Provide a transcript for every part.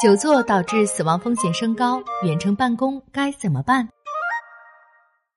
久坐导致死亡风险升高，远程办公该怎么办？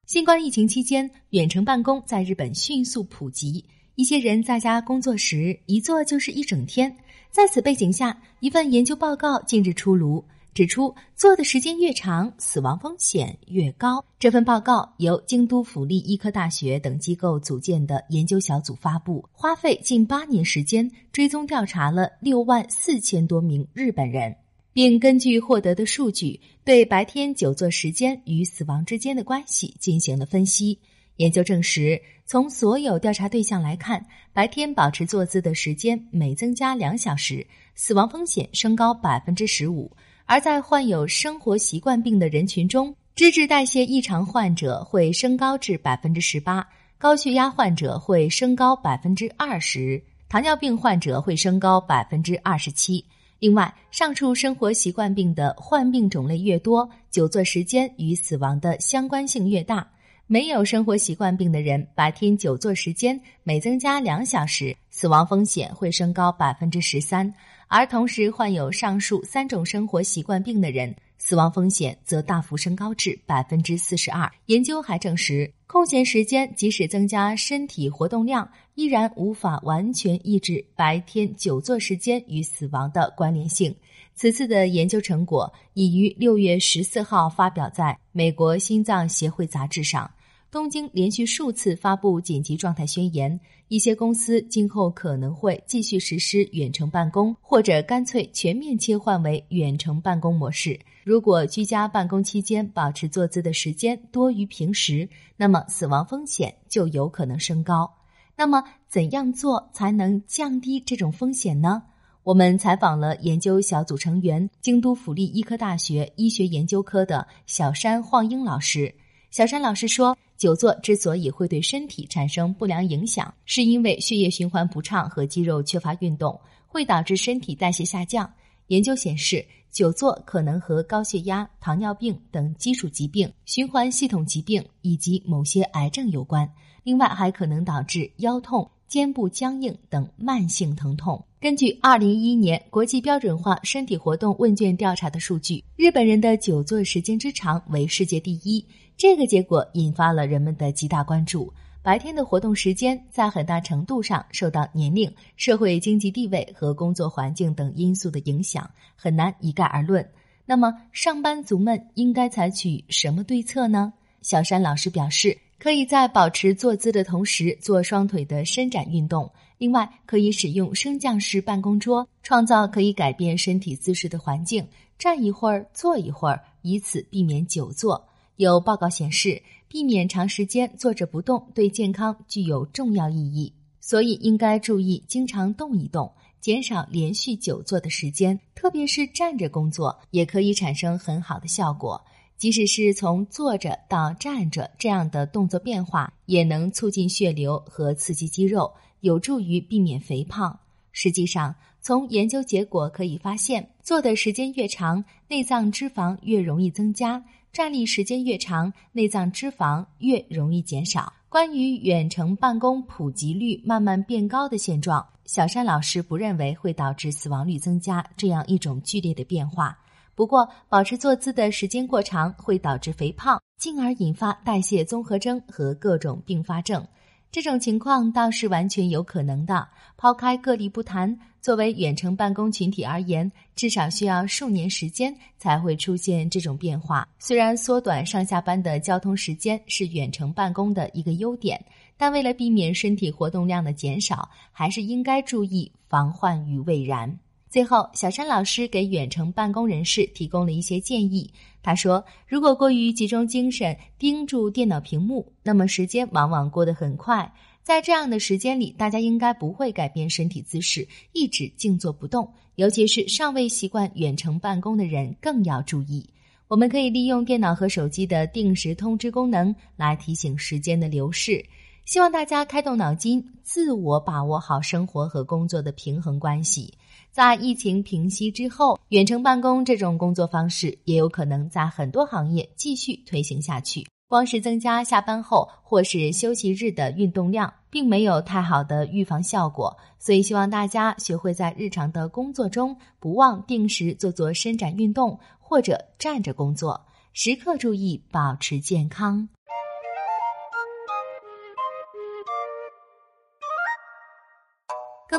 新冠疫情期间，远程办公在日本迅速普及，一些人在家工作时一坐就是一整天。在此背景下，一份研究报告近日出炉，指出坐的时间越长，死亡风险越高。这份报告由京都府立医科大学等机构组建的研究小组发布，花费近八年时间，追踪调查了六万四千多名日本人。并根据获得的数据，对白天久坐时间与死亡之间的关系进行了分析。研究证实，从所有调查对象来看，白天保持坐姿的时间每增加两小时，死亡风险升高百分之十五；而在患有生活习惯病的人群中，脂质代谢异常患者会升高至百分之十八，高血压患者会升高百分之二十，糖尿病患者会升高百分之二十七。另外，上述生活习惯病的患病种类越多，久坐时间与死亡的相关性越大。没有生活习惯病的人，白天久坐时间每增加两小时，死亡风险会升高百分之十三；而同时患有上述三种生活习惯病的人，死亡风险则大幅升高至百分之四十二。研究还证实。空闲时间即使增加身体活动量，依然无法完全抑制白天久坐时间与死亡的关联性。此次的研究成果已于六月十四号发表在美国心脏协会杂志上。东京连续数次发布紧急状态宣言，一些公司今后可能会继续实施远程办公，或者干脆全面切换为远程办公模式。如果居家办公期间保持坐姿的时间多于平时，那么死亡风险就有可能升高。那么，怎样做才能降低这种风险呢？我们采访了研究小组成员、京都府立医科大学医学研究科的小山晃英老师。小山老师说。久坐之所以会对身体产生不良影响，是因为血液循环不畅和肌肉缺乏运动，会导致身体代谢下降。研究显示，久坐可能和高血压、糖尿病等基础疾病、循环系统疾病以及某些癌症有关。另外，还可能导致腰痛、肩部僵硬等慢性疼痛。根据二零一一年国际标准化身体活动问卷调查的数据，日本人的久坐时间之长为世界第一。这个结果引发了人们的极大关注。白天的活动时间在很大程度上受到年龄、社会经济地位和工作环境等因素的影响，很难一概而论。那么，上班族们应该采取什么对策呢？小山老师表示，可以在保持坐姿的同时做双腿的伸展运动。另外，可以使用升降式办公桌，创造可以改变身体姿势的环境，站一会儿，坐一会儿，以此避免久坐。有报告显示，避免长时间坐着不动对健康具有重要意义，所以应该注意经常动一动，减少连续久坐的时间。特别是站着工作，也可以产生很好的效果。即使是从坐着到站着这样的动作变化，也能促进血流和刺激肌肉，有助于避免肥胖。实际上，从研究结果可以发现，坐的时间越长，内脏脂肪越容易增加。站立时间越长，内脏脂肪越容易减少。关于远程办公普及率慢慢变高的现状，小山老师不认为会导致死亡率增加这样一种剧烈的变化。不过，保持坐姿的时间过长会导致肥胖，进而引发代谢综合征和各种并发症。这种情况倒是完全有可能的。抛开个例不谈，作为远程办公群体而言，至少需要数年时间才会出现这种变化。虽然缩短上下班的交通时间是远程办公的一个优点，但为了避免身体活动量的减少，还是应该注意防患于未然。最后，小山老师给远程办公人士提供了一些建议。他说：“如果过于集中精神盯住电脑屏幕，那么时间往往过得很快。在这样的时间里，大家应该不会改变身体姿势，一直静坐不动。尤其是尚未习惯远程办公的人，更要注意。我们可以利用电脑和手机的定时通知功能来提醒时间的流逝。希望大家开动脑筋，自我把握好生活和工作的平衡关系。”在疫情平息之后，远程办公这种工作方式也有可能在很多行业继续推行下去。光是增加下班后或是休息日的运动量，并没有太好的预防效果。所以，希望大家学会在日常的工作中，不忘定时做做伸展运动，或者站着工作，时刻注意保持健康。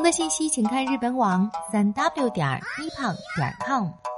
更多信息，请看日本网三 w 点 e 胖点 com。